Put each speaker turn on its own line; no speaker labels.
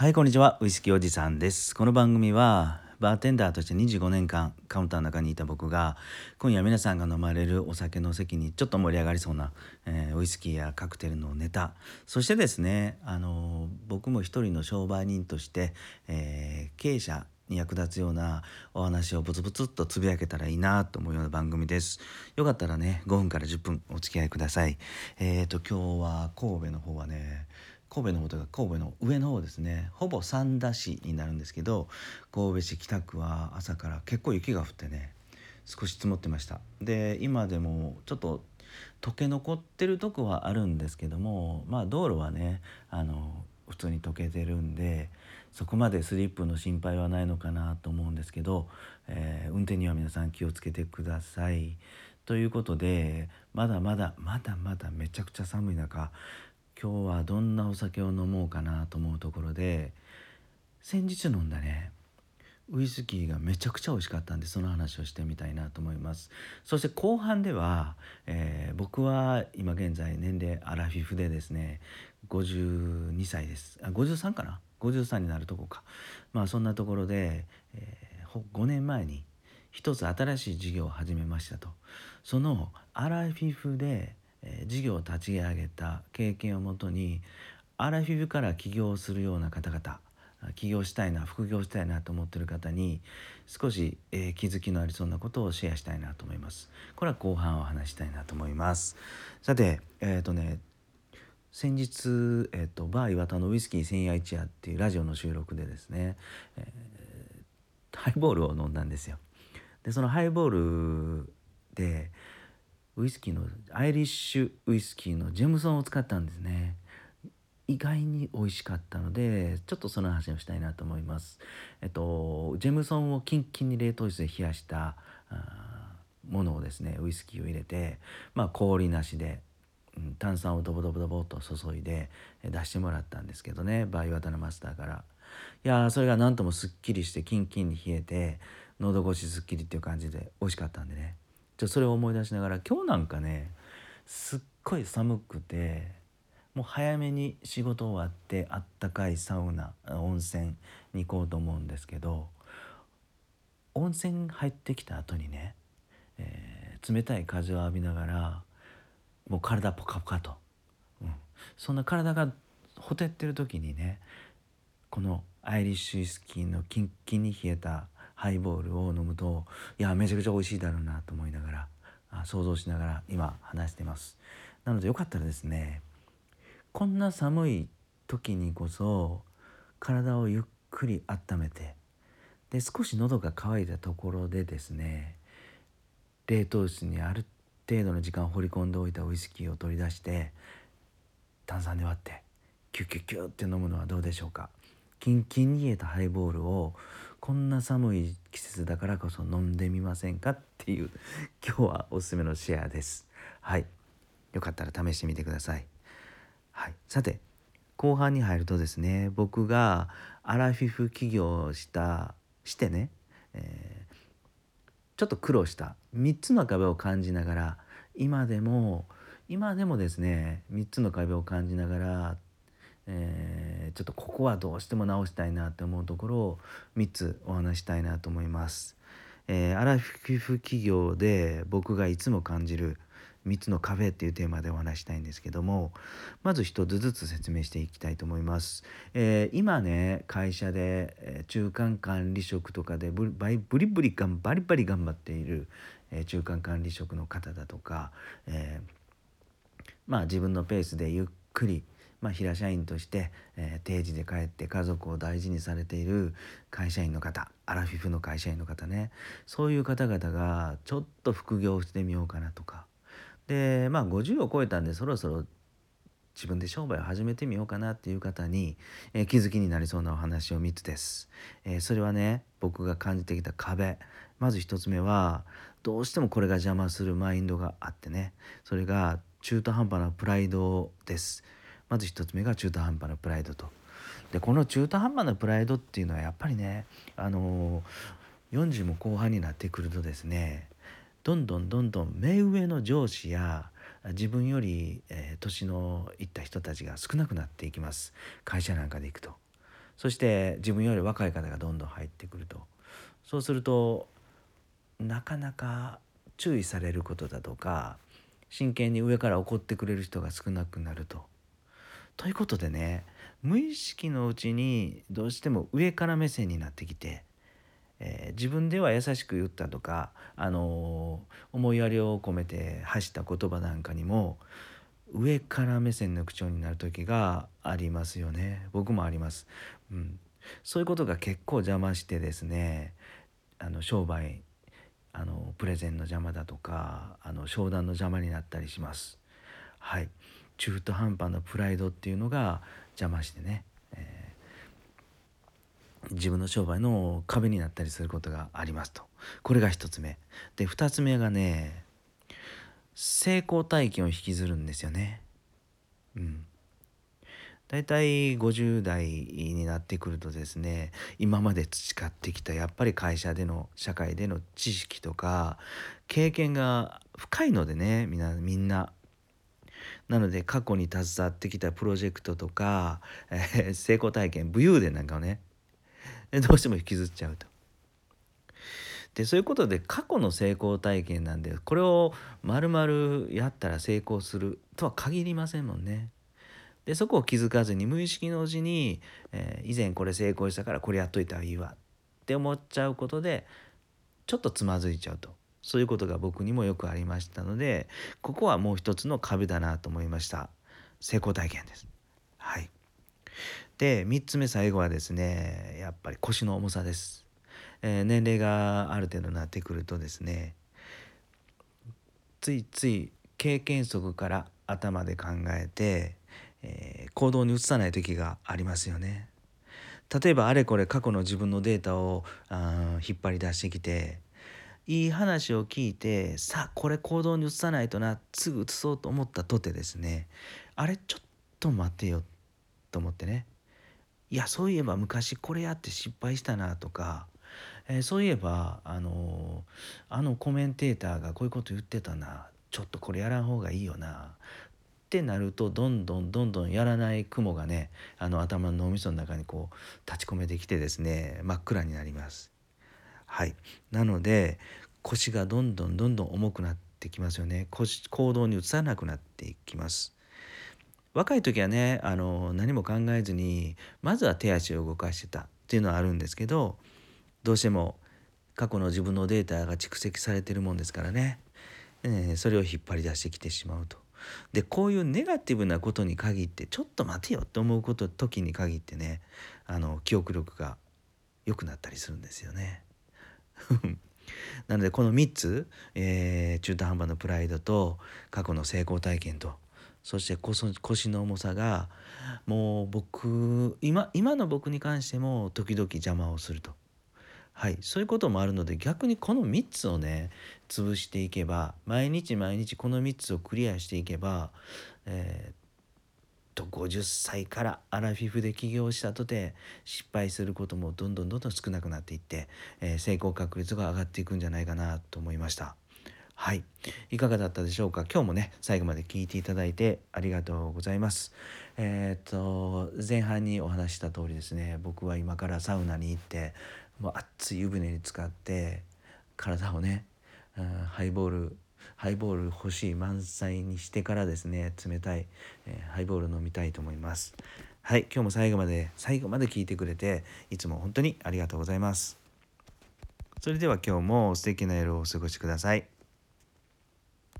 はいこんにちはウイスキーおじさんですこの番組はバーテンダーとして25年間カウンターの中にいた僕が今夜皆さんが飲まれるお酒の席にちょっと盛り上がりそうな、えー、ウイスキーやカクテルのネタそしてですねあの僕も一人の商売人として、えー、経営者に役立つようなお話をブツブツっとつぶやけたらいいなと思うような番組です。よかったらね5分から10分お付き合いください。えっ、ー、と今日は神戸の方はね神戸の方とか神戸の上の方ですねほぼ三田市になるんですけど神戸市北区は朝から結構雪が降ってね少し積もってましたで今でもちょっと溶け残ってるとこはあるんですけどもまあ道路はねあの普通に溶けてるんでそこまでスリップの心配はないのかなと思うんですけど、えー、運転には皆さん気をつけてください。ということでまだまだまだまだめちゃくちゃ寒い中今日はどんなお酒を飲もうかなと思うところで先日飲んだねウイスキーがめちゃくちゃ美味しかったんでその話をしてみたいなと思います。そして後半では、えー、僕は今現在年齢アラフィフでですね52歳です。あ53かな？53になるとこか。まあそんなところで、えー、5年前に一つ新しい事業を始めましたと。そのアラフィフでえ事業を立ち上げた経験をもとにアラフィフから起業するような方々起業したいな副業したいなと思ってる方に少し、えー、気づきのありそうなことをシェアしたいなと思います。これは後半お話したいなと思います。さてえっ、ー、とね先日、えーと、バー岩田のウイスキー千夜一夜っていうラジオの収録でですね、えー、ハイボールを飲んだんですよ。でそのハイボールでウイスキーのアイリッシュウイスキーのジェムソンを使ったんですね。意外に美味しかったのでちょっとその話をしたいなと思います。えっとジェムソンをキンキンに冷凍室で冷やしたものをですねウイスキーを入れてまあ氷なしでうん炭酸をドボドボドボと注いで出してもらったんですけどねバイワタのマスターから。いやそれが何ともすっきりしてキンキンに冷えて喉越しすっきりっていう感じで美味しかったんでね。ちょそれを思い出しながら今日なんかねすっごい寒くてもう早めに仕事終わってあったかいサウナ温泉に行こうと思うんですけど温泉入ってきた後にね、えー、冷たい風を浴びながらもう体ポカポカと、うん、そんな体がほてってる時にねこのアイリッシュウイスキーのキンキンに冷えたハイボールを飲むといやめちゃくちゃ美味しいだろうなと思いながら想像しながら今話してます。なのでよかったらですねこんな寒い時にこそ体をゆっくり温めてで少し喉が渇いたところでですね冷凍室にある程度の時間を放り込んでおいたウイスキーを取り出して炭酸で割ってキュキュキュって飲むのはどうでしょうか。キンキンに冷えたハイボールをこんな寒い季節だからこそ飲んでみませんかっていう 今日はおすすめのシェアです。はい。よかったら試してみてください。はい。さて後半に入るとですね僕がアラフィフ起業したしてね、えー、ちょっと苦労した3つの壁を感じながら今でも今でもですね3つの壁を感じながらえー、ちょっとここはどうしても直したいなって思うところを3つお話したいなと思います。えー、アラフィフ企業で僕がいつも感じる3つの壁っていうテーマでお話したいんですけどもまず1つずつ説明していきたいと思います。えー、今ね会社で、え中間管理職とかでブリブリブリバリバリ頑張っている、え中間管理職の方だとか、えまあ自分のペースでゆっくりまあ、平社員として、えー、定時で帰って家族を大事にされている会社員の方アラフィフの会社員の方ね。そういう方々がちょっと副業してみようかなとか。でまあ50を超えたんでそろそろ自分で商売を始めてみようかなっていう方に、えー、気づきになりそうなお話を3つです、えー、それはね僕が感じてきた壁。まず1つ目はどうしてもこれが邪魔するマインドがあってね。それが中途半端なプライドです。まず1つ目が中途半端なプライドと。でこの中途半端なプライドっていうのはやっぱりねあの40も後半になってくるとですねどんどんどんどん目上の上司や自分より、えー、年のいった人たちが少なくなっていきます会社なんかで行くと。そして自分より若い方がどんどん入ってくるとそうするとなかなか注意されることだとか真剣に上から怒ってくれる人が少なくなると。ということでね無意識のうちにどうしても上から目線になってきて、えー、自分では優しく言ったとか、あのー、思いやりを込めて発した言葉なんかにも上から目線の口調になる時がありますよね。僕もあります、うん、そういうことが結構邪魔してですねあの商売あのプレゼンの邪魔だとかあの商談の邪魔になったりします。はい。中途半端なプライドっていうのが邪魔してね、えー、自分の商売の壁になったりすることがありますと。これが1つ目。で2つ目がね成功体験を引きずるんですよね。うん。大体50代になってくるとですね今まで培ってきたやっぱり会社での社会での知識とか経験が深いのでねみんなみんな。なので過去に携わってきたプロジェクトとか、えー、成功体験武勇伝なんかをねどうしても引きずっちゃうと。でそういうことで過去の成功体験なんでこれを丸々やったら成功するとは限りませんもんね。でそこを気づかずに無意識のうちに、えー、以前これ成功したからこれやっといたらいいわって思っちゃうことでちょっとつまずいちゃうとそういうことが僕にもよくありましたのでここはもう一つの壁だなと思いました。成功体験です。はい。で3つ目最後はですねやっぱり腰の重さです、えー、年齢がある程度なってくるとですねついつい経験則から頭で考えて、えー、行動に移さない時がありますよね。例えばあれこれ過去の自分のデータをあ引っ張り出してきていい話を聞いてさあこれ行動に移さないとなすぐ移そうと思ったとてですねあれちょっと待てよと思ってねいやそういえば昔これやって失敗したなとか、えー、そういえばあのー、あのコメンテーターがこういうこと言ってたなちょっとこれやらん方がいいよなってなるとどんどんどんどんやらない雲がねあの頭の脳みその中にこう立ち込めてきてですね真っ暗になります。はいなので腰がどんどんどんどん重くなってきますよね腰行動に移さなくなっていきます若い時はねあの何も考えずにまずは手足を動かしてたっていうのはあるんですけどどうしても過去の自分のデータが蓄積されてるもんですからね、えー、それを引っ張り出してきてしまうと。でこういうネガティブなことに限ってちょっと待てよって思うこと時に限ってねあの記憶力が良くなったりするんですよね。なのでこの3つ、えー、中途半端なプライドと過去の成功体験とそして腰の重さがもう僕今今の僕に関しても時々邪魔をすると。はい、そういうこともあるので逆にこの3つをね潰していけば毎日毎日この3つをクリアしていけば、えと50歳からアラフィフで起業したとて失敗することもどんどんどんどん少なくなっていって、えー、成功確率が上がっていくんじゃないかなと思いました。はい。いかがだったでしょうか？今日もね、最後まで聞いていただいてありがとうございます。えっ、と、前半にお話した通りですね、僕は今からサウナに行って、もう熱い湯船に浸かって、体をね、うん、ハイボールハイボール欲しい満載にしてからですね冷たい、えー、ハイボール飲みたいと思います。はい今日も最後まで最後まで聞いてくれていつも本当にありがとうございます。それでは今日も素敵な夜をお過ごしください。